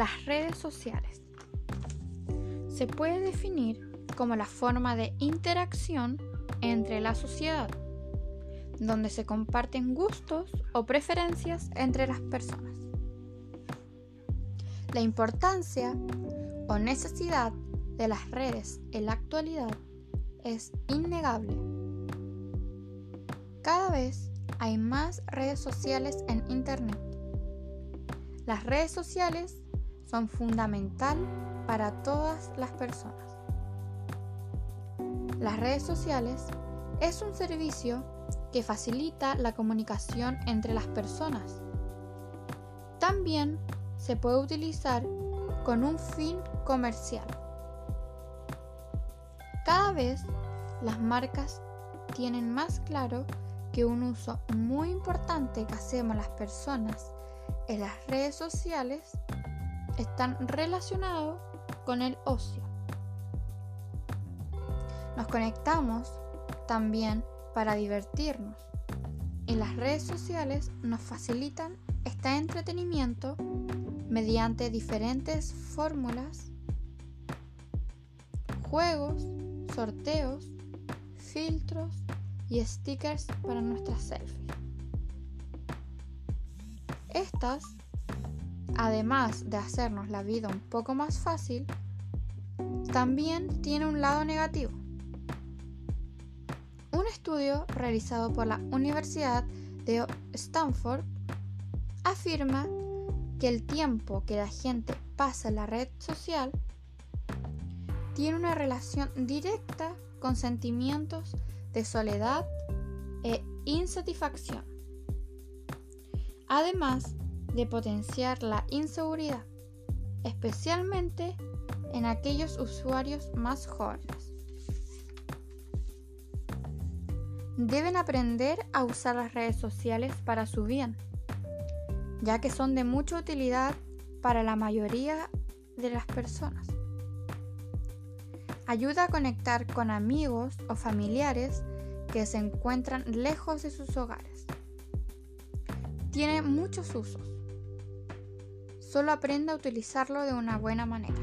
Las redes sociales. Se puede definir como la forma de interacción entre la sociedad, donde se comparten gustos o preferencias entre las personas. La importancia o necesidad de las redes en la actualidad es innegable. Cada vez hay más redes sociales en Internet. Las redes sociales son fundamental para todas las personas. Las redes sociales es un servicio que facilita la comunicación entre las personas. También se puede utilizar con un fin comercial. Cada vez las marcas tienen más claro que un uso muy importante que hacemos las personas en las redes sociales están relacionados con el ocio. Nos conectamos también para divertirnos y las redes sociales nos facilitan este entretenimiento mediante diferentes fórmulas, juegos, sorteos, filtros y stickers para nuestras selfies. Estas, además de hacernos la vida un poco más fácil, también tienen un lado negativo. Un estudio realizado por la Universidad de Stanford afirma que el tiempo que la gente pasa en la red social tiene una relación directa con sentimientos de soledad e insatisfacción, además de potenciar la inseguridad, especialmente en aquellos usuarios más jóvenes. Deben aprender a usar las redes sociales para su bien ya que son de mucha utilidad para la mayoría de las personas. Ayuda a conectar con amigos o familiares que se encuentran lejos de sus hogares. Tiene muchos usos. Solo aprenda a utilizarlo de una buena manera.